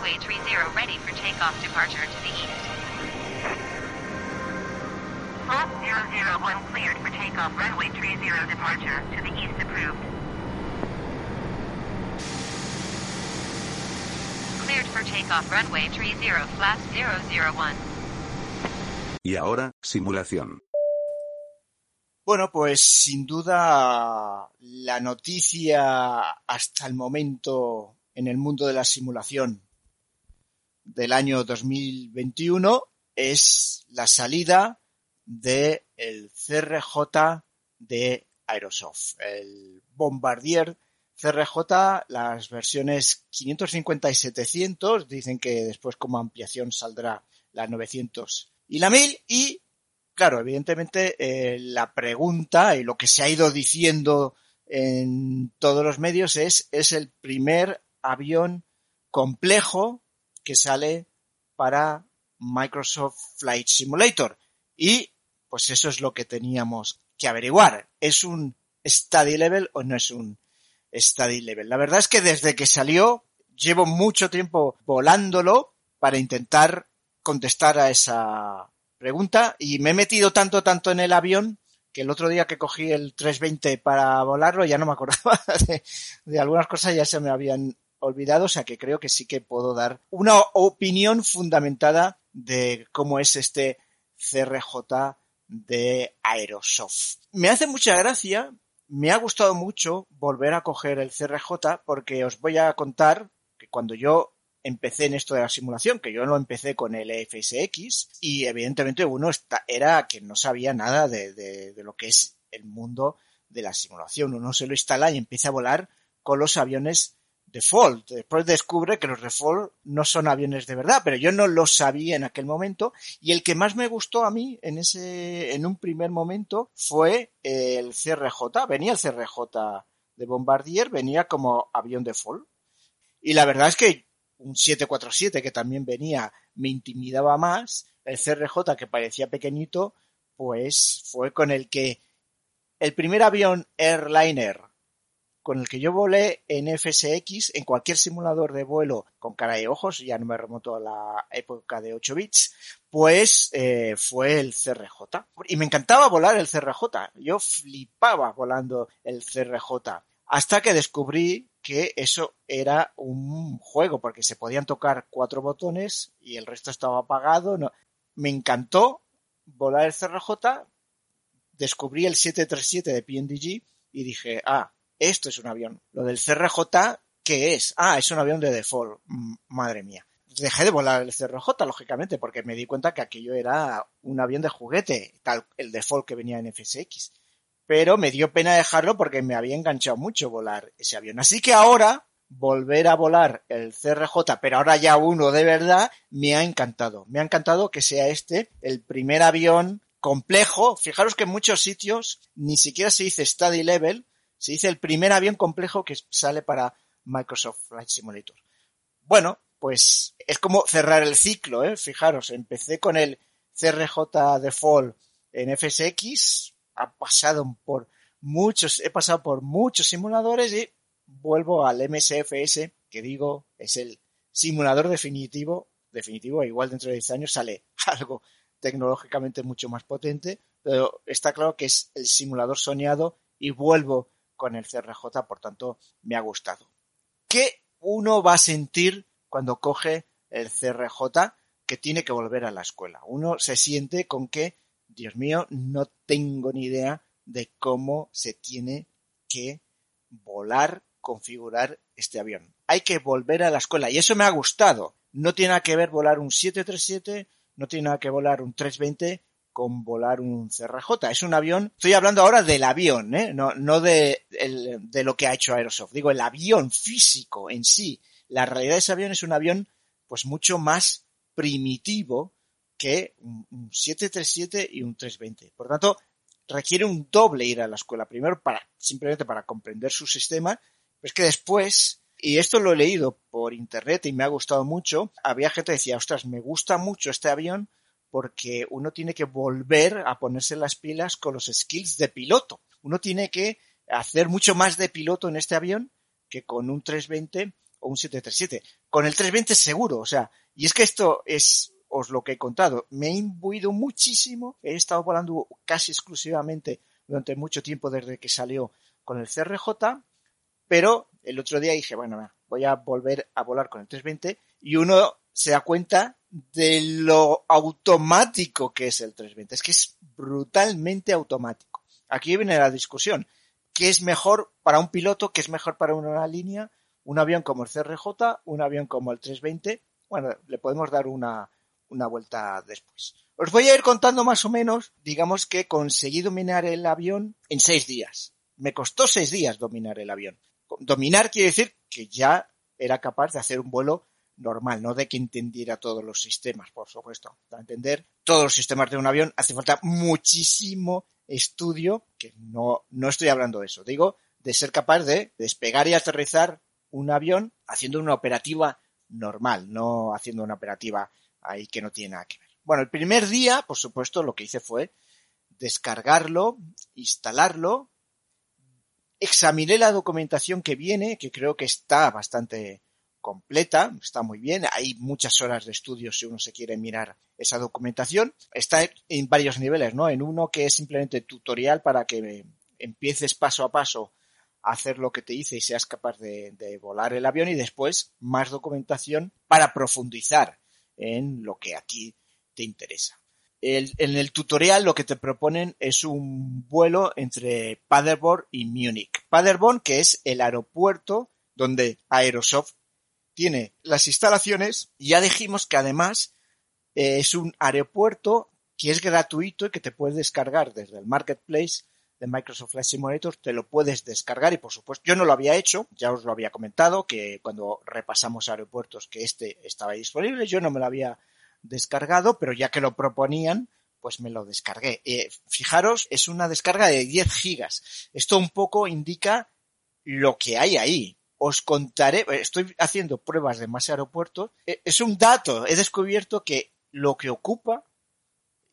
runway 30 ready for takeoff departure to the east. Flat 001 cleared for takeoff runway 30 departure to the east approved. Cleared for takeoff runway 30 flat 001. Y ahora, simulación. Bueno, pues sin duda la noticia hasta el momento en el mundo de la simulación del año 2021 es la salida del el CRJ de Aerosoft, el Bombardier CRJ, las versiones 550 y 700, dicen que después como ampliación saldrá la 900 y la 1000 y claro, evidentemente eh, la pregunta y lo que se ha ido diciendo en todos los medios es, es el primer avión complejo que sale para Microsoft Flight Simulator. Y pues eso es lo que teníamos que averiguar. ¿Es un study level o no es un study level? La verdad es que desde que salió llevo mucho tiempo volándolo para intentar contestar a esa pregunta y me he metido tanto, tanto en el avión que el otro día que cogí el 320 para volarlo ya no me acordaba de, de, algunas cosas, ya se me habían olvidado, o sea que creo que sí que puedo dar una opinión fundamentada de cómo es este CRJ de Aerosoft. Me hace mucha gracia, me ha gustado mucho volver a coger el CRJ porque os voy a contar que cuando yo empecé en esto de la simulación, que yo lo empecé con el FSX y evidentemente uno era que no sabía nada de, de, lo que es el mundo de la simulación. Uno se lo instala y empieza a volar con los aviones default. Después descubre que los default no son aviones de verdad, pero yo no lo sabía en aquel momento y el que más me gustó a mí en ese, en un primer momento fue el CRJ. Venía el CRJ de Bombardier, venía como avión default. Y la verdad es que un 747 que también venía me intimidaba más, el CRJ que parecía pequeñito, pues fue con el que el primer avión airliner con el que yo volé en FSX, en cualquier simulador de vuelo con cara y ojos, ya no me remoto a la época de 8 bits, pues eh, fue el CRJ. Y me encantaba volar el CRJ. Yo flipaba volando el CRJ. Hasta que descubrí que eso era un juego, porque se podían tocar cuatro botones y el resto estaba apagado. No. Me encantó volar el CRJ, descubrí el 737 de PNDG y dije, ah, esto es un avión. Lo del CRJ, ¿qué es? Ah, es un avión de default. Madre mía. Dejé de volar el CRJ, lógicamente, porque me di cuenta que aquello era un avión de juguete, tal, el default que venía en FSX. Pero me dio pena dejarlo porque me había enganchado mucho volar ese avión. Así que ahora, volver a volar el CRJ, pero ahora ya uno de verdad, me ha encantado. Me ha encantado que sea este el primer avión complejo. Fijaros que en muchos sitios ni siquiera se dice study level, se dice el primer avión complejo que sale para Microsoft Flight Simulator. Bueno, pues es como cerrar el ciclo, ¿eh? Fijaros, empecé con el CRJ Default en FSX, pasado por muchos, he pasado por muchos simuladores y vuelvo al MSFS, que digo, es el simulador definitivo, definitivo, igual dentro de 10 años sale algo tecnológicamente mucho más potente, pero está claro que es el simulador soñado y vuelvo con el CRJ, por tanto, me ha gustado. ¿Qué uno va a sentir cuando coge el CRJ que tiene que volver a la escuela? Uno se siente con que, Dios mío, no tengo ni idea de cómo se tiene que volar, configurar este avión. Hay que volver a la escuela y eso me ha gustado. No tiene nada que ver volar un 737, no tiene nada que volar un 320 con volar un CRJ. Es un avión, estoy hablando ahora del avión, ¿eh? no, no de, lo que ha hecho Aerosoft. Digo, el avión físico en sí. La realidad de ese avión es un avión pues mucho más primitivo que un 737 y un 320. Por tanto, requiere un doble ir a la escuela. Primero para, simplemente para comprender su sistema, pero es que después, y esto lo he leído por internet y me ha gustado mucho, había gente que decía, ostras, me gusta mucho este avión porque uno tiene que volver a ponerse las pilas con los skills de piloto. Uno tiene que hacer mucho más de piloto en este avión que con un 320 o un 737. Con el 320 seguro, o sea, y es que esto es os lo que he contado. Me he imbuido muchísimo, he estado volando casi exclusivamente durante mucho tiempo desde que salió con el CRJ, pero el otro día dije, bueno, voy a volver a volar con el 320 y uno se da cuenta de lo automático que es el 320. Es que es brutalmente automático. Aquí viene la discusión. ¿Qué es mejor para un piloto? ¿Qué es mejor para una línea? ¿Un avión como el CRJ? ¿Un avión como el 320? Bueno, le podemos dar una, una vuelta después. Os voy a ir contando más o menos, digamos que conseguí dominar el avión en seis días. Me costó seis días dominar el avión. Dominar quiere decir que ya era capaz de hacer un vuelo normal, no de que entendiera todos los sistemas, por supuesto. Para entender todos los sistemas de un avión hace falta muchísimo estudio, que no, no estoy hablando de eso. Digo, de ser capaz de despegar y aterrizar un avión haciendo una operativa normal, no haciendo una operativa ahí que no tiene nada que ver. Bueno, el primer día, por supuesto, lo que hice fue descargarlo, instalarlo, examiné la documentación que viene, que creo que está bastante completa, está muy bien, hay muchas horas de estudio si uno se quiere mirar esa documentación, está en varios niveles, ¿no? En uno que es simplemente tutorial para que empieces paso a paso a hacer lo que te dice y seas capaz de, volar el avión y después más documentación para profundizar en lo que aquí te interesa. En el tutorial lo que te proponen es un vuelo entre Paderborn y Múnich. Paderborn, que es el aeropuerto donde Aerosoft tiene las instalaciones, ya dijimos que además eh, es un aeropuerto que es gratuito y que te puedes descargar desde el marketplace de Microsoft Flight Simulator, te lo puedes descargar y por supuesto yo no lo había hecho, ya os lo había comentado que cuando repasamos aeropuertos que este estaba disponible, yo no me lo había descargado, pero ya que lo proponían, pues me lo descargué. Eh, fijaros, es una descarga de 10 gigas. Esto un poco indica lo que hay ahí. Os contaré, estoy haciendo pruebas de más aeropuertos. Eh, es un dato, he descubierto que lo que ocupa,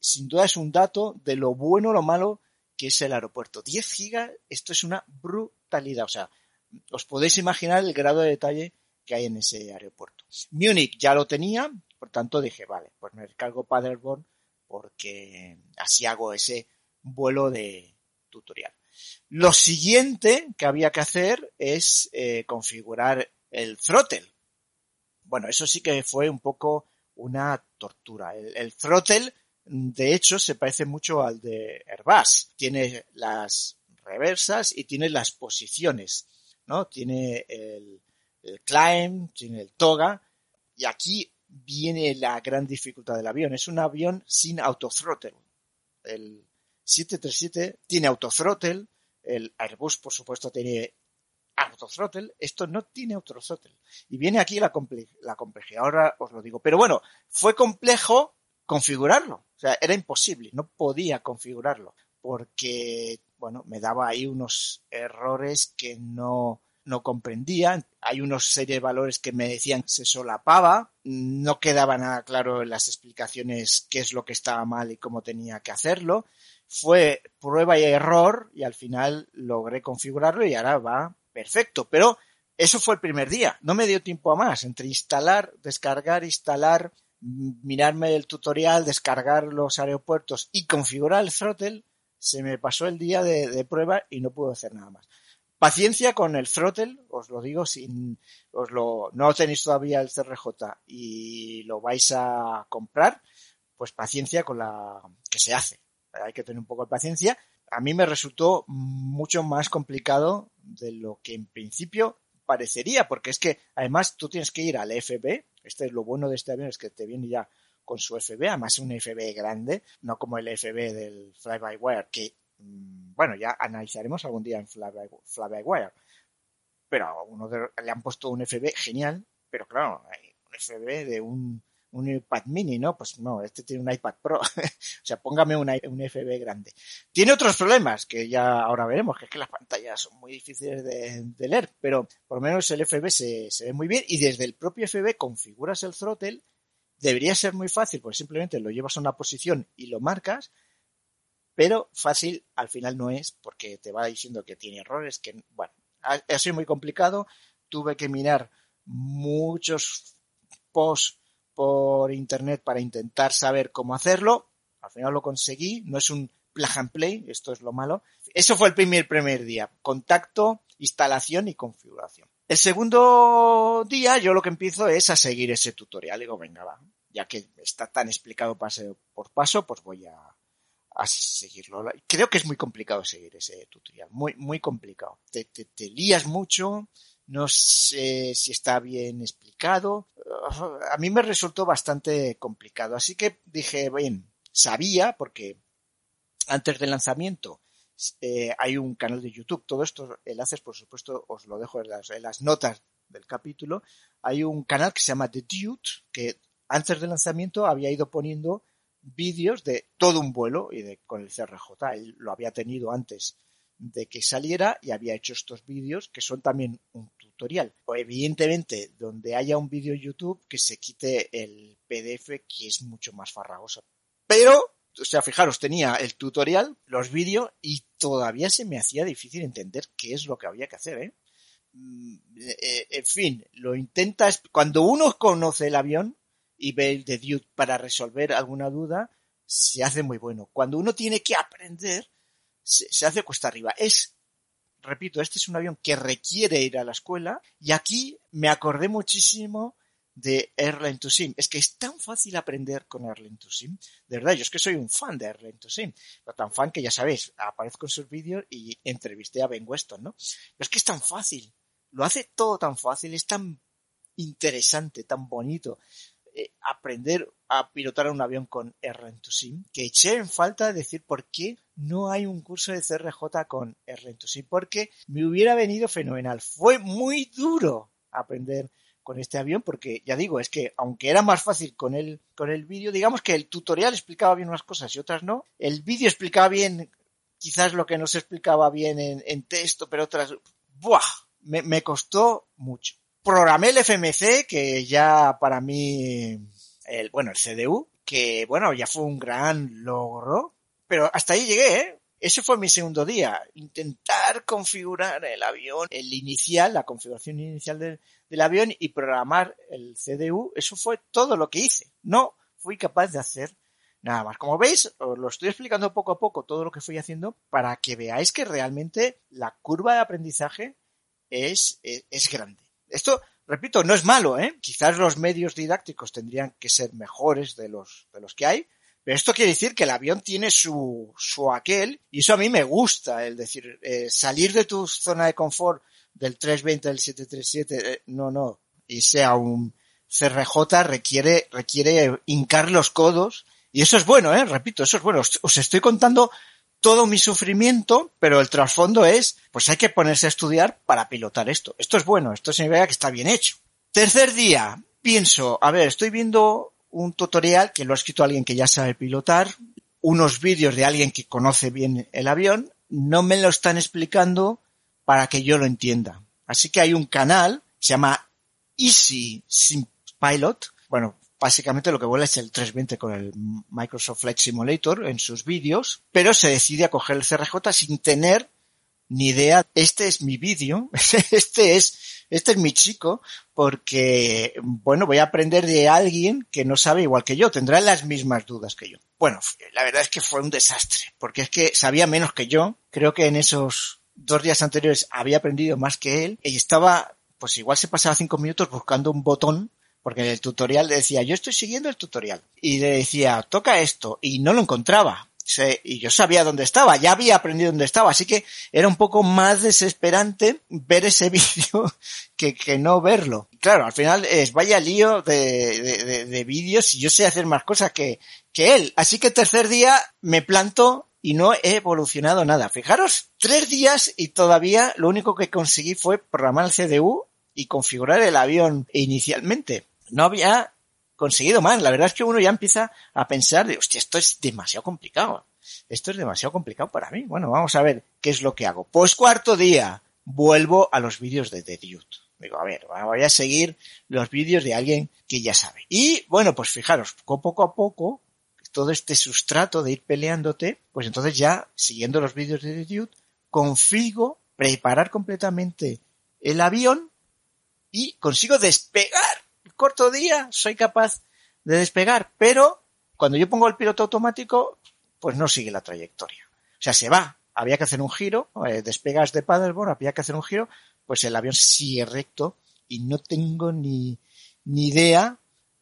sin duda es un dato de lo bueno o lo malo que es el aeropuerto. 10 gigas, esto es una brutalidad. O sea, os podéis imaginar el grado de detalle que hay en ese aeropuerto. Múnich ya lo tenía, por tanto dije, vale, pues me descargo Paderborn porque así hago ese vuelo de tutorial. Lo siguiente que había que hacer es eh, configurar el throttle. Bueno, eso sí que fue un poco una tortura. El, el throttle de hecho, se parece mucho al de Airbus. Tiene las reversas y tiene las posiciones, ¿no? Tiene el, climb, tiene el toga. Y aquí viene la gran dificultad del avión. Es un avión sin autothrottle. El 737 tiene autothrottle. El Airbus, por supuesto, tiene autothrottle. Esto no tiene autothrottle. Y viene aquí la, la complejidad. Ahora os lo digo. Pero bueno, fue complejo configurarlo. O sea, era imposible, no podía configurarlo porque, bueno, me daba ahí unos errores que no, no comprendía. Hay unos serie de valores que me decían que se solapaba. No quedaba nada claro en las explicaciones qué es lo que estaba mal y cómo tenía que hacerlo. Fue prueba y error y al final logré configurarlo y ahora va perfecto. Pero eso fue el primer día. No me dio tiempo a más. Entre instalar, descargar, instalar, mirarme el tutorial, descargar los aeropuertos y configurar el throttle, se me pasó el día de, prueba y no puedo hacer nada más. Paciencia con el throttle, os lo digo, sin, os lo, no tenéis todavía el CRJ y lo vais a comprar, pues paciencia con la que se hace. Hay que tener un poco de paciencia. A mí me resultó mucho más complicado de lo que en principio parecería, porque es que además tú tienes que ir al FB, este es lo bueno de este avión, es que te viene ya con su FB, además un FB grande, no como el FB del fly-by-wire, que, mm, bueno, ya analizaremos algún día en fly-by-wire. Pero a uno le han puesto un FB genial, pero claro, un FB de un, un iPad mini, ¿no? Pues no, este tiene un iPad Pro. o sea, póngame un, un FB grande. Tiene otros problemas que ya ahora veremos, que es que las pantallas son muy difíciles de, leer, pero por lo menos el FB se, se, ve muy bien y desde el propio FB configuras el throttle. Debería ser muy fácil, pues simplemente lo llevas a una posición y lo marcas, pero fácil al final no es porque te va diciendo que tiene errores, que, bueno, ha, ha sido muy complicado. Tuve que mirar muchos posts por internet para intentar saber cómo hacerlo. Al final lo conseguí. No es un plug and play, esto es lo malo. Eso fue el primer, primer día. Contacto, instalación y configuración. El segundo día yo lo que empiezo es a seguir ese tutorial. Digo, venga, va. Ya que está tan explicado paso por paso, pues voy a, a seguirlo. Creo que es muy complicado seguir ese tutorial. Muy, muy complicado. Te, te, te lías mucho, no sé si está bien explicado. A mí me resultó bastante complicado. Así que dije, bien, sabía, porque antes del lanzamiento eh, hay un canal de YouTube. Todos estos enlaces, por supuesto, os lo dejo en las, en las, notas del capítulo. Hay un canal que se llama The Dude, que antes del lanzamiento había ido poniendo vídeos de todo un vuelo y de con el CRJ. Él lo había tenido antes de que saliera y había hecho estos vídeos que son también un tutorial. O evidentemente, donde haya un vídeo YouTube que se quite el PDF que es mucho más farragoso. Pero, o sea, fijaros, tenía el tutorial, los vídeos y todavía se me hacía difícil entender qué es lo que había que hacer, ¿eh? En fin, lo intentas, cuando uno conoce el avión y ve el de Dude para resolver alguna duda, se hace muy bueno. Cuando uno tiene que aprender, se hace cuesta arriba. Es repito, este es un avión que requiere ir a la escuela y aquí me acordé muchísimo de Airline to Sim. Es que es tan fácil aprender con Airline to Sim. De verdad, yo es que soy un fan de Airline to Sim. Pero tan fan que ya sabéis, aparezco en sus vídeos y entrevisté a Ben Weston, ¿no? Pero es que es tan fácil. Lo hace todo tan fácil, es tan interesante, tan bonito. Eh, aprender a pilotar un avión con R2Sim, que eché en falta decir por qué no hay un curso de CRJ con R2Sim, porque me hubiera venido fenomenal. Fue muy duro aprender con este avión, porque ya digo, es que aunque era más fácil con el, con el vídeo, digamos que el tutorial explicaba bien unas cosas y otras no. El vídeo explicaba bien quizás lo que no se explicaba bien en, texto, pero otras, ¡buah! Me costó mucho programé el FMC, que ya para mí, el, bueno, el CDU, que bueno, ya fue un gran logro, pero hasta ahí llegué, ¿eh? Ese fue mi segundo día, intentar configurar el avión, el inicial, la configuración inicial del, avión y programar el CDU, eso fue todo lo que hice. No fui capaz de hacer nada más. Como veis, os lo estoy explicando poco a poco todo lo que fui haciendo para que veáis que realmente la curva de aprendizaje es, es grande. Esto, repito, no es malo, ¿eh? Quizás los medios didácticos tendrían que ser mejores de los, de los que hay, pero esto quiere decir que el avión tiene su, su aquel, y eso a mí me gusta, el decir, eh, salir de tu zona de confort del 320, del 737, eh, no, no, y sea un CRJ requiere, requiere hincar los codos, y eso es bueno, eh, repito, eso es bueno. Os, os estoy contando todo mi sufrimiento, pero el trasfondo es, pues hay que ponerse a estudiar para pilotar esto. Esto es bueno, esto significa que está bien hecho. Tercer día, pienso, a ver, estoy viendo un tutorial que lo ha escrito alguien que ya sabe pilotar, unos vídeos de alguien que conoce bien el avión, no me lo están explicando para que yo lo entienda. Así que hay un canal, se llama Easy Sim Pilot, bueno, básicamente lo que vuela es el 320 con el Microsoft Flight Simulator en sus vídeos, pero se decide a coger el CRJ sin tener ni idea. Este es mi vídeo, este es, este es mi chico, porque, bueno, voy a aprender de alguien que no sabe igual que yo, tendrá las mismas dudas que yo. Bueno, la verdad es que fue un desastre, porque es que sabía menos que yo, creo que en esos dos días anteriores había aprendido más que él, y estaba, pues igual se pasaba cinco minutos buscando un botón porque en el tutorial decía, yo estoy siguiendo el tutorial. Y le decía, toca esto. Y no lo encontraba. Y yo sabía dónde estaba, ya había aprendido dónde estaba, así que era un poco más desesperante ver ese vídeo que, que no verlo. claro, al final es vaya lío de, de, de, de vídeos y yo sé hacer más cosas que, que él. Así que tercer día me planto y no he evolucionado nada. Fijaros, tres días y todavía lo único que conseguí fue programar el CDU y configurar el avión inicialmente. No había conseguido más. La verdad es que uno ya empieza a pensar de, hostia, esto es demasiado complicado. Esto es demasiado complicado para mí. Bueno, vamos a ver qué es lo que hago. Pues cuarto día, vuelvo a los vídeos de The Dude. Digo, a ver, voy a seguir los vídeos de alguien que ya sabe. Y bueno, pues fijaros, poco a poco, todo este sustrato de ir peleándote, pues entonces ya, siguiendo los vídeos de The Dude, consigo preparar completamente el avión y consigo despegar. Corto día soy capaz de despegar, pero cuando yo pongo el piloto automático, pues no sigue la trayectoria. O sea, se va. Había que hacer un giro, eh, despegas de paddleboard, había que hacer un giro, pues el avión sigue recto y no tengo ni, ni idea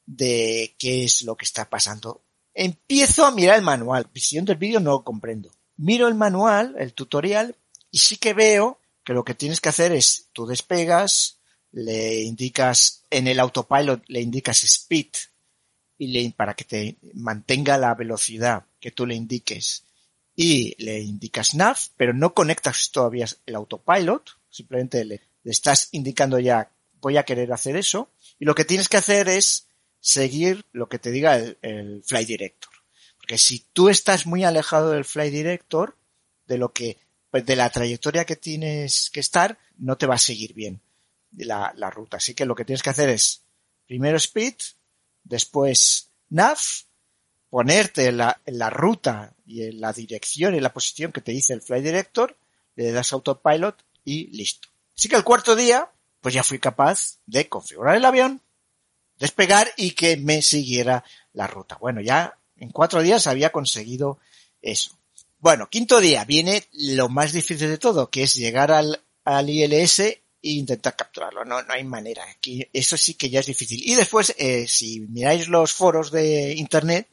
de qué es lo que está pasando. Empiezo a mirar el manual. Siguiendo el vídeo no lo comprendo. Miro el manual, el tutorial, y sí que veo que lo que tienes que hacer es tú despegas, le indicas en el autopilot le indicas speed y le, para que te mantenga la velocidad que tú le indiques. Y le indicas nav, pero no conectas todavía el autopilot, simplemente le, estás indicando ya voy a querer hacer eso. Y lo que tienes que hacer es seguir lo que te diga el, el Flight Director. Porque si tú estás muy alejado del Flight Director, de lo que, de la trayectoria que tienes que estar, no te va a seguir bien la, ruta. Así que lo que tienes que hacer es primero speed, después nav, ponerte en la, en la ruta y en la dirección y la posición que te dice el Flight Director, le das autopilot y listo. Así que el cuarto día, pues ya fui capaz de configurar el avión, despegar y que me siguiera la ruta. Bueno, ya en cuatro días había conseguido eso. Bueno, quinto día viene lo más difícil de todo, que es llegar al, al ILS e intentar capturarlo. No, no hay manera. Aquí, eso sí que ya es difícil. Y después, eh, si miráis los foros de internet,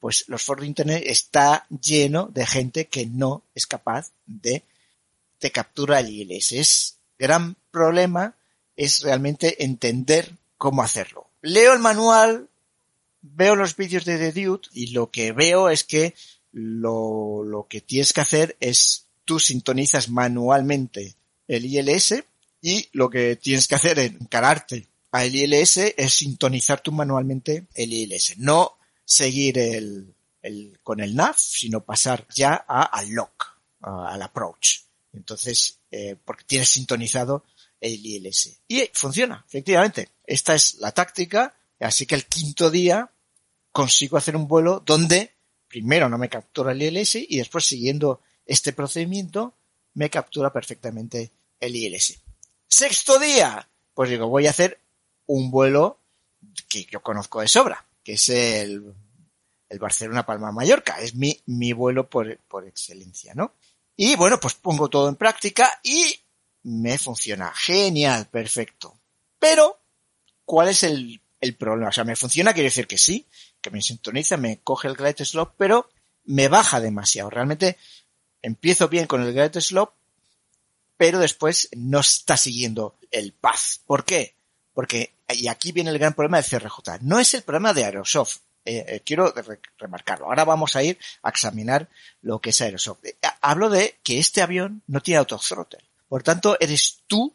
pues los foros de internet está lleno de gente que no es capaz de, de capturar el ILS. Es gran problema es realmente entender cómo hacerlo. Leo el manual, veo los vídeos de The Dude y lo que veo es que lo, lo que tienes que hacer es tú sintonizas manualmente el ILS y lo que tienes que hacer es encararte al ILS es sintonizar tú manualmente el ILS. No seguir el, el con el nav, sino pasar ya a, al lock, al approach. Entonces, eh, porque tienes sintonizado el ILS. Y funciona, efectivamente. Esta es la táctica. Así que el quinto día consigo hacer un vuelo donde primero no me captura el ILS y después siguiendo este procedimiento me captura perfectamente el ILS. Sexto día, pues digo, voy a hacer un vuelo que yo conozco de sobra, que es el, el Barcelona Palma Mallorca. Es mi, mi vuelo por, por excelencia, ¿no? Y bueno, pues pongo todo en práctica y me funciona. Genial, perfecto. Pero, ¿cuál es el, el problema? O sea, me funciona, quiere decir que sí, que me sintoniza, me coge el glide slope, pero me baja demasiado. Realmente empiezo bien con el glide slope, pero después no está siguiendo el path. ¿Por qué? Porque, y aquí viene el gran problema de CRJ, no es el problema de Aerosoft. Eh, eh, quiero re remarcarlo. Ahora vamos a ir a examinar lo que es Aerosoft. Eh, hablo de que este avión no tiene autothrottle. Por tanto, eres tú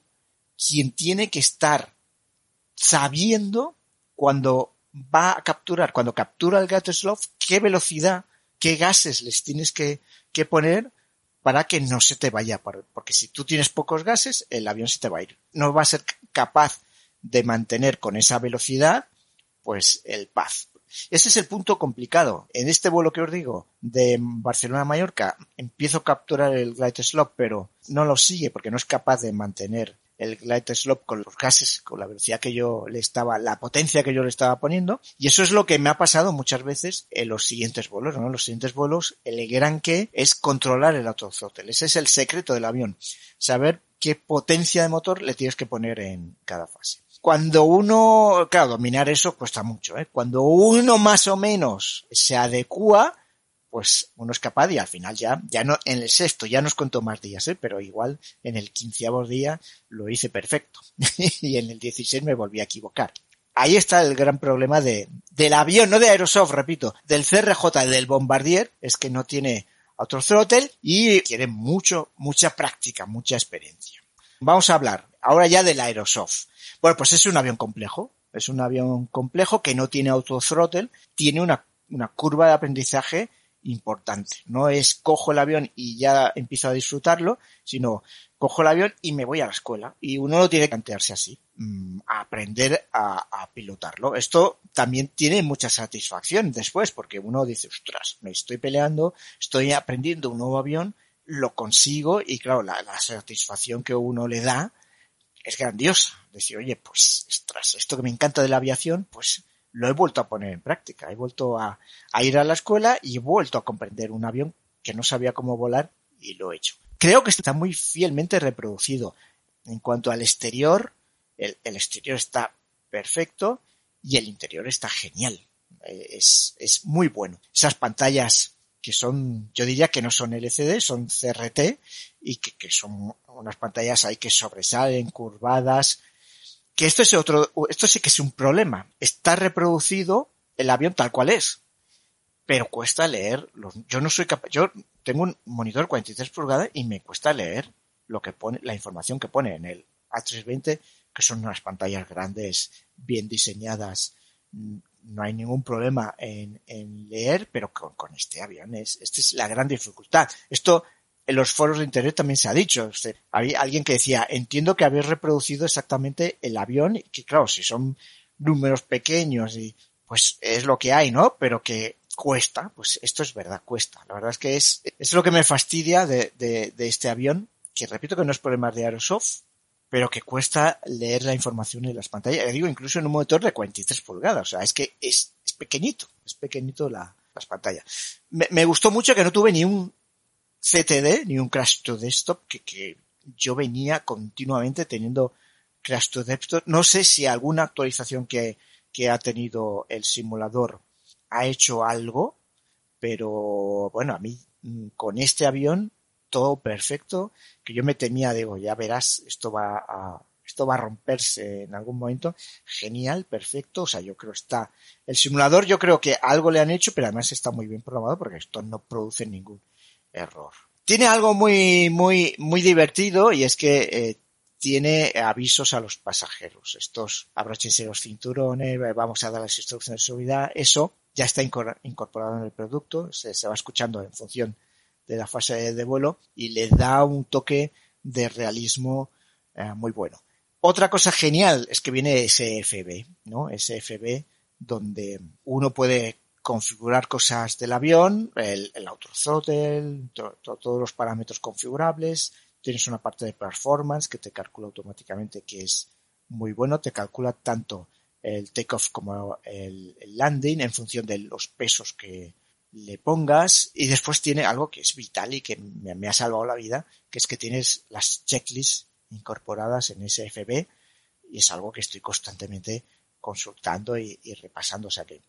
quien tiene que estar sabiendo cuando va a capturar, cuando captura el slope, qué velocidad, qué gases les tienes que poner para que no se te vaya, porque si tú tienes pocos gases, el avión se te va a ir. No va a ser capaz de mantener con esa velocidad, pues el paz. Ese es el punto complicado. En este vuelo que os digo, de Barcelona a Mallorca, empiezo a capturar el glide slope, pero no lo sigue porque no es capaz de mantener el glide slope con los gases, con la velocidad que yo le estaba, la potencia que yo le estaba poniendo. Y eso es lo que me ha pasado muchas veces en los siguientes vuelos, ¿no? Los siguientes vuelos, el gran que es controlar el autothrottle. Ese es el secreto del avión. Saber qué potencia de motor le tienes que poner en cada fase. Cuando uno, claro, dominar eso cuesta mucho, ¿eh? Cuando uno más o menos se adecua, pues uno es capaz y al final ya, ya no, en el sexto ya nos contó más días, ¿eh? pero igual en el quinceavo día lo hice perfecto y en el 16 me volví a equivocar. Ahí está el gran problema de, del avión, no de Aerosoft, repito, del CRJ, del Bombardier, es que no tiene otro y quiere mucho, mucha práctica, mucha experiencia. Vamos a hablar ahora ya del Aerosoft. Bueno, pues es un avión complejo, es un avión complejo que no tiene auto throttle, tiene una, una curva de aprendizaje importante. No es cojo el avión y ya empiezo a disfrutarlo, sino cojo el avión y me voy a la escuela. Y uno no tiene que plantearse así, mm, aprender a, pilotarlo. Esto también tiene mucha satisfacción después, porque uno dice, ostras, me estoy peleando, estoy aprendiendo un nuevo avión, lo consigo y claro, la, la satisfacción que uno le da es grandiosa. Decir, oye, pues, ostras, esto que me encanta de la aviación, pues lo he vuelto a poner en práctica. He vuelto a, ir a la escuela y he vuelto a comprender un avión que no sabía cómo volar y lo he hecho. Creo que está muy fielmente reproducido. En cuanto al exterior, el, exterior está perfecto y el interior está genial. Eh, es, es muy bueno. Esas pantallas que son, yo diría que no son LCD, son CRT y que, que son unas pantallas ahí que sobresalen, curvadas, que esto es otro, esto sí que es un problema. Está reproducido el avión tal cual es, pero cuesta leer. Yo no soy capaz, yo tengo un monitor 43 pulgadas y me cuesta leer lo que pone, la información que pone en el A320, que son unas pantallas grandes, bien diseñadas. No hay ningún problema en, en leer, pero con, con este avión es, esta es la gran dificultad. Esto en los foros de internet también se ha dicho. había alguien que decía, entiendo que habéis reproducido exactamente el avión, y que claro, si son números pequeños y pues es lo que hay, ¿no? Pero que cuesta, pues esto es verdad, cuesta. La verdad es que es, es lo que me fastidia de, de, de este avión, que repito que no es problema de Aerosoft, pero que cuesta leer la información en las pantallas. Digo, incluso en un monitor de 43 pulgadas. O sea, es que es, es pequeñito, es pequeñito la, las pantallas. Me, me, gustó mucho que no tuve ni un CTD ni un Crash to Desktop que, que yo venía continuamente teniendo Crash to Desktop. No sé si alguna actualización que, que ha tenido el simulador ha hecho algo, pero bueno, a mí mm, con este avión todo perfecto, que yo me temía, digo, ya verás, esto va a, esto va a romperse en algún momento. Genial, perfecto, o sea, yo creo está, el simulador yo creo que algo le han hecho, pero además está muy bien programado porque esto no produce ningún error. Tiene algo muy, muy, muy divertido y es que eh, tiene avisos a los pasajeros. Estos abróchense los cinturones, vamos a dar las instrucciones de seguridad. Eso ya está incorporado en el producto, se, se va escuchando en función de la fase de vuelo y le da un toque de realismo eh, muy bueno. Otra cosa genial es que viene SFB, ¿no? SFB donde uno puede configurar cosas del avión, el, el autothrottle, to, to, todos los parámetros configurables, tienes una parte de performance que te calcula automáticamente que es muy bueno, te calcula tanto el takeoff como el, landing en función de los pesos que le pongas. Y después tiene algo que es vital y que me, ha salvado la vida, que es que tienes las checklists incorporadas en SFB y es algo que estoy constantemente consultando y repasando, o sea que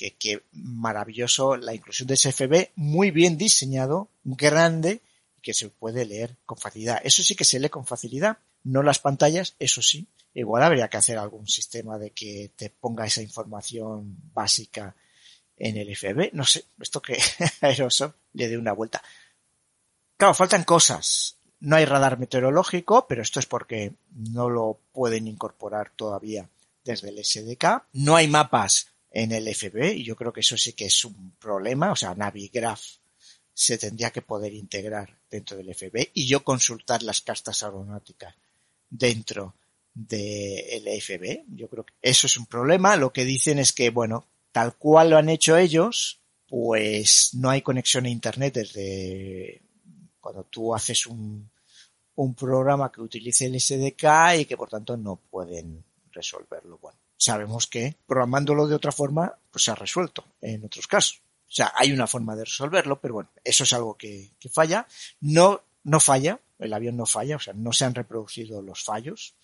que, maravilloso la inclusión de SFB, muy bien diseñado, grande, que se puede leer con facilidad. Eso sí que se lee con facilidad, no las pantallas, eso sí. Igual habría que hacer algún sistema de que te ponga esa información básica en el FB. No sé, esto que Aerosoft le dé una vuelta. Claro, faltan cosas. No hay radar meteorológico, pero esto es porque no lo pueden incorporar todavía desde el SDK. No hay mapas en el FB y yo creo que eso sí que es un problema, o sea, Navigraph se tendría que poder integrar dentro del FB y yo consultar las castas aeronáuticas dentro del de FB. Yo creo que eso es un problema. Lo que dicen es que, bueno, tal cual lo han hecho ellos, pues no hay conexión a internet desde cuando tú haces un, un programa que utilice el SDK y que por tanto no pueden resolverlo. Bueno, sabemos que programándolo de otra forma, pues se ha resuelto en otros casos. O sea, hay una forma de resolverlo, pero bueno, eso es algo que, falla. No, no falla, el avión no falla, o sea, no se han reproducido los fallos.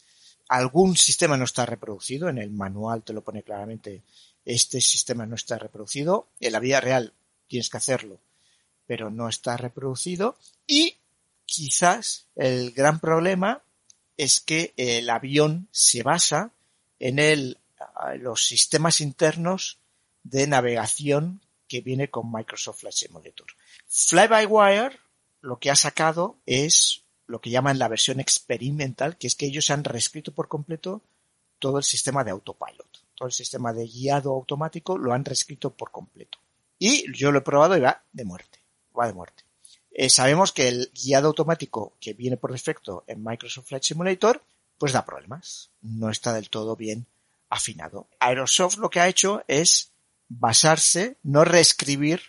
Algún sistema no está reproducido, en el manual te lo pone claramente, este sistema no está reproducido. En la vida real tienes que hacerlo pero no está reproducido y quizás el gran problema es que el avión se basa en el, los sistemas internos de navegación que viene con Microsoft Flight Simulator. Fly-by-wire lo que ha sacado es lo que llaman la versión experimental, que es que ellos han reescrito por completo todo el sistema de autopilot. Todo el sistema de guiado automático lo han reescrito por completo. Y yo lo he probado y va de muerte. Va de muerte. Eh, sabemos que el guiado automático que viene por defecto en Microsoft Flight Simulator, pues da problemas. No está del todo bien afinado. Aerosoft lo que ha hecho es basarse, no reescribir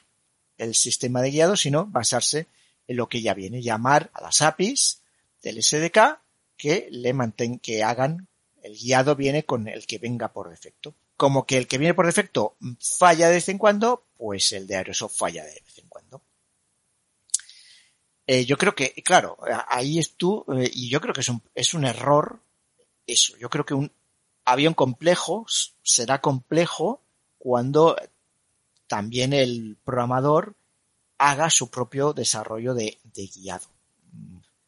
el sistema de guiado, sino basarse en lo que ya viene, llamar a las APIs del SDK que le mantengan, que hagan el guiado viene con el que venga por defecto. Como que el que viene por defecto falla de vez en cuando, pues el de Aerosoft falla de vez en cuando. Eh, yo creo que, claro, ahí es tú, eh, y yo creo que es un, es un error eso. Yo creo que un avión complejo será complejo cuando también el programador haga su propio desarrollo de, guiado.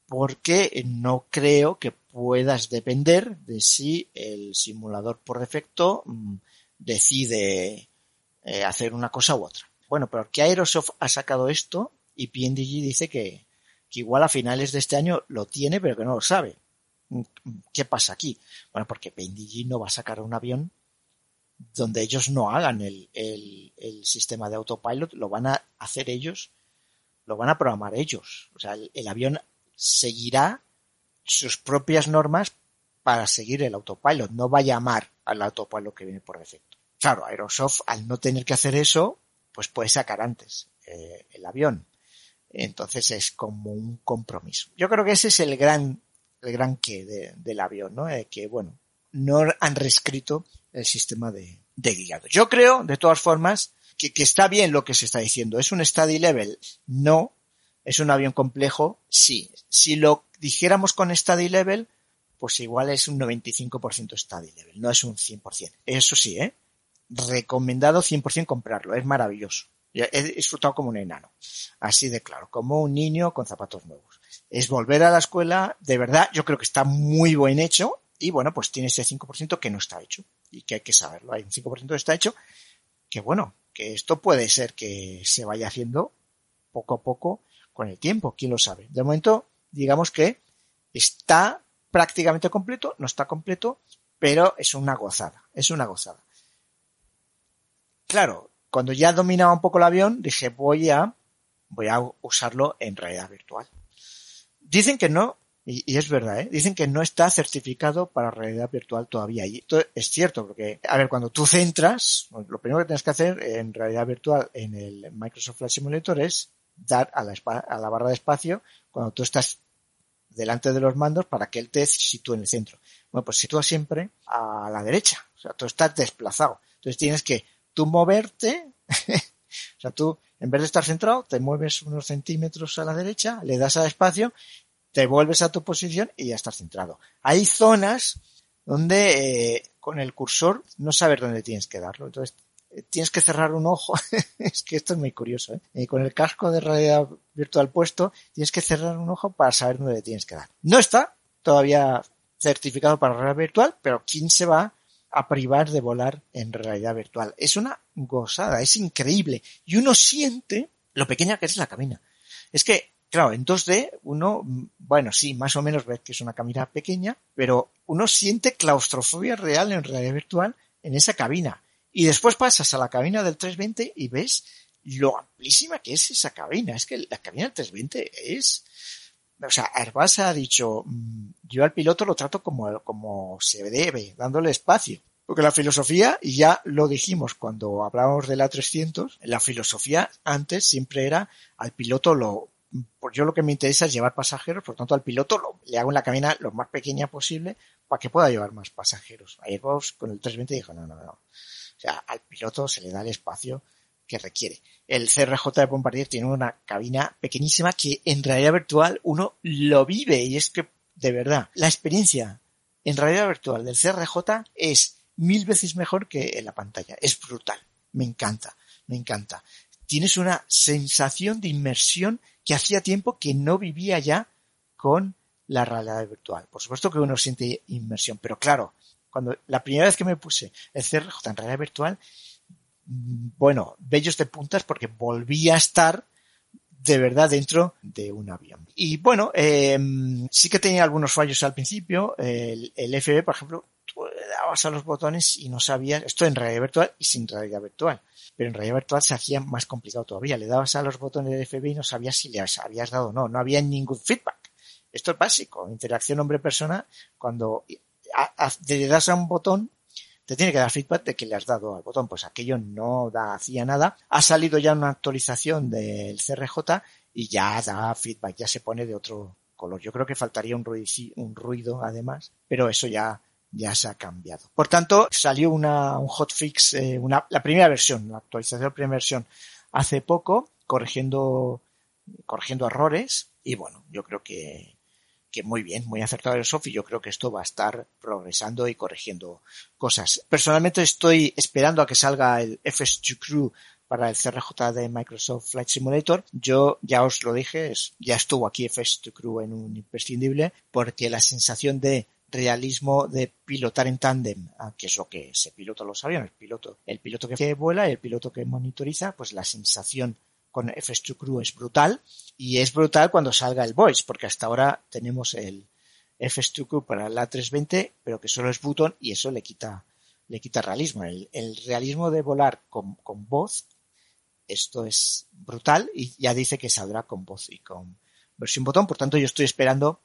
Porque no creo que puedas depender de si el simulador por defecto mm, decide eh, hacer una cosa u otra. Bueno, pero que Aerosoft ha sacado esto y PNDG dice que, que igual a finales de este año lo tiene, pero que no lo sabe. ¿Qué pasa aquí? Bueno, porque PNDG no va a sacar un avión donde ellos no hagan el, sistema de autopilot, lo van a hacer ellos, lo van a programar ellos. O sea, el, el avión seguirá sus propias normas para seguir el autopilot, no va a llamar al autopilot que viene por defecto. Claro, Aerosoft al no tener que hacer eso, pues puede sacar antes eh, el avión. Entonces es como un compromiso. Yo creo que ese es el gran, el gran qué de, del avión, ¿no? Eh, que bueno, no han reescrito el sistema de, de guiado. Yo creo, de todas formas, que, que está bien lo que se está diciendo. ¿Es un study level? No. ¿Es un avión complejo? Sí. Si lo dijéramos con study level, pues igual es un 95% study level, no es un 100%. Eso sí, ¿eh? Recomendado 100% comprarlo, es maravilloso. He disfrutado como un enano, así de claro, como un niño con zapatos nuevos. Es volver a la escuela, de verdad, yo creo que está muy buen hecho y bueno, pues tiene ese 5% que no está hecho y que hay que saberlo. Hay un 5% que está hecho que bueno, que esto puede ser que se vaya haciendo poco a poco con el tiempo, quién lo sabe. De momento digamos que está prácticamente completo, no está completo, pero es una gozada, es una gozada. Claro, cuando ya dominaba un poco el avión, dije voy a, voy a usarlo en realidad virtual. Dicen que no, y, es verdad, ¿eh? dicen que no está certificado para realidad virtual todavía. Y esto es cierto, porque, a ver, cuando tú centras, lo primero que tienes que hacer en realidad virtual en el Microsoft Flight Simulator es dar a la, a la barra de espacio cuando tú estás delante de los mandos para que él te sitúe en el centro. Bueno, pues sitúa siempre a la derecha. O sea, tú estás desplazado. Entonces tienes que tú moverte. o sea, tú, en vez de estar centrado, te mueves unos centímetros a la derecha, le das al espacio, te vuelves a tu posición y ya estás centrado. Hay zonas donde eh, con el cursor no sabes dónde tienes que darlo. Entonces tienes que cerrar un ojo. es que esto es muy curioso. ¿eh? ¿eh? con el casco de realidad virtual puesto, tienes que cerrar un ojo para saber dónde tienes que dar. No está todavía certificado para realidad virtual, pero ¿quién se va a privar de volar en realidad virtual? Es una gozada, es increíble. Y uno siente lo pequeña que es la cabina. Es que, claro, en 2D uno, bueno, sí, más o menos ves que es una cabina pequeña, pero uno siente claustrofobia real en realidad virtual en esa cabina y después pasas a la cabina del 320 y ves lo amplísima que es esa cabina. Es que la cabina del 320 es, o sea, Airbus ha dicho, mm, yo al piloto lo trato como, como se debe, dándole espacio. Porque la filosofía, y ya lo dijimos cuando hablábamos de la 300, la filosofía antes siempre era al piloto lo, yo lo que me interesa es llevar pasajeros, por tanto al piloto lo, le hago en la cabina lo más pequeña posible para que pueda llevar más pasajeros. Airbus con el 320 dijo, no, no, no. O sea, al piloto se le da el espacio que requiere. El CRJ de Bombardier tiene una cabina pequeñísima que en realidad virtual uno lo vive y es que, de verdad, la experiencia en realidad virtual del CRJ es mil veces mejor que en la pantalla. Es brutal. Me encanta, me encanta. tienes una sensación de inmersión que hacía tiempo que no vivía ya con la realidad virtual. Por supuesto que uno siente inmersión, pero claro, cuando la primera vez que me puse el CRJ en realidad virtual, bueno, bellos de puntas porque volví a estar de verdad dentro de un avión. Y bueno, em, sí que tenía algunos fallos al principio. El, el FB, por ejemplo, tú le dabas a los botones y no sabías, esto en realidad virtual y sin realidad virtual. Pero en realidad virtual se hacía más complicado todavía. Le dabas a los botones del FB y no sabías si le habías dado o no. No había ningún feedback. Esto es básico. Interacción hombre-persona. Cuando le das a un botón, te tiene que dar feedback de que le has dado al botón. Pues aquello no da, hacía nada. Ha salido ya una actualización del CRJ y ya da feedback, ya se pone de otro color. Yo creo que faltaría un ruido, un ruido además, pero eso ya, ya se ha cambiado. Por tanto, salió una, un hotfix, eh, una, la primera versión, la actualización de la primera versión hace poco, corrigiendo, corrigiendo errores y bueno, yo creo que, que muy bien, muy acertado el y yo creo que esto va a estar progresando y corrigiendo cosas. Personalmente estoy esperando a que salga el FS2 Crew para el CRJ de Microsoft Flight Simulator. Yo ya os lo dije, ya estuvo aquí FS2 Crew en un imprescindible porque la sensación de realismo de pilotar en tándem, ah, que es lo que se pilota los aviones, el piloto, el piloto que vuela y el piloto que monitoriza, pues la sensación con FS2 Crew es brutal y es brutal cuando salga el voice, porque hasta ahora tenemos el FS2 Crew para la 320, pero que solo es button y eso le quita, le quita realismo. El, realismo de volar con, con, voz, esto es brutal y ya dice que saldrá con voz y con versión botón. Por tanto, yo estoy esperando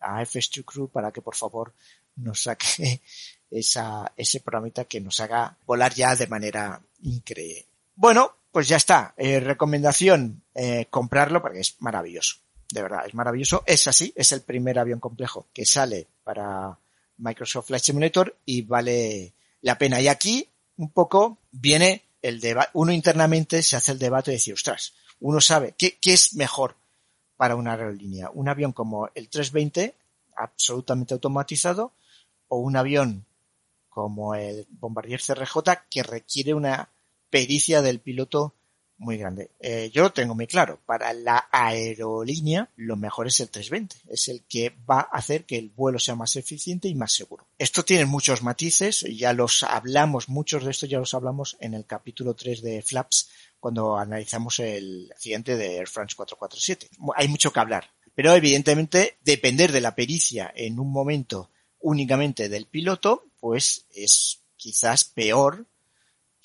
a FS2 Crew para que por favor nos saque esa, ese programita que nos haga volar ya de manera increíble. Bueno, pues ya está. Eh, recomendación, eh, comprarlo porque es maravilloso. De verdad, es maravilloso. Es así, es el primer avión complejo que sale para Microsoft Flight Simulator y vale la pena. Y aquí un poco viene el debate, uno internamente se hace el debate de decir, ostras, uno sabe qué, qué es mejor para una aerolínea. Un avión como el 320, absolutamente automatizado, o un avión como el Bombardier CRJ que requiere una pericia del piloto muy grande. Eh, yo lo tengo muy claro. Para la aerolínea, lo mejor es el 320. Es el que va a hacer que el vuelo sea más eficiente y más seguro. Esto tiene muchos matices. Ya los hablamos, muchos de estos ya los hablamos en el capítulo 3 de Flaps, cuando analizamos el accidente de Air France 447. Hay mucho que hablar. Pero evidentemente, depender de la pericia en un momento únicamente del piloto, pues es quizás peor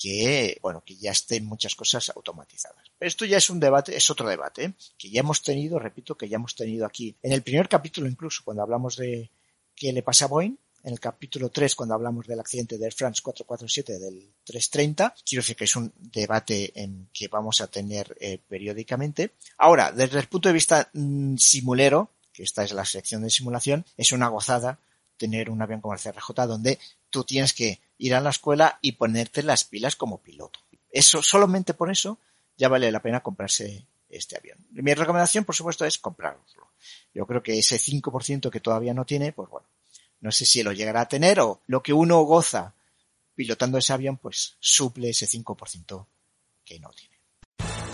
que, bueno, que ya estén muchas cosas automatizadas. Esto ya es un debate, es otro debate, ¿eh? que ya hemos tenido, repito, que ya hemos tenido aquí. En el primer capítulo incluso, cuando hablamos de qué le pasa a Boeing, en el capítulo 3, cuando hablamos del accidente de Air France 447 del 330. Quiero decir que es un debate en que vamos a tener eh, periódicamente. Ahora, desde el punto de vista mm, simulero, que esta es la sección de simulación, es una gozada tener un avión como el CRJ donde tú tienes que ir a la escuela y ponerte las pilas como piloto. Eso, solamente por eso, ya vale la pena comprarse este avión. Mi recomendación, por supuesto, es comprarlo. Yo creo que ese 5% que todavía no tiene, pues bueno, no sé si lo llegará a tener o lo que uno goza pilotando ese avión, pues suple ese 5% que no tiene.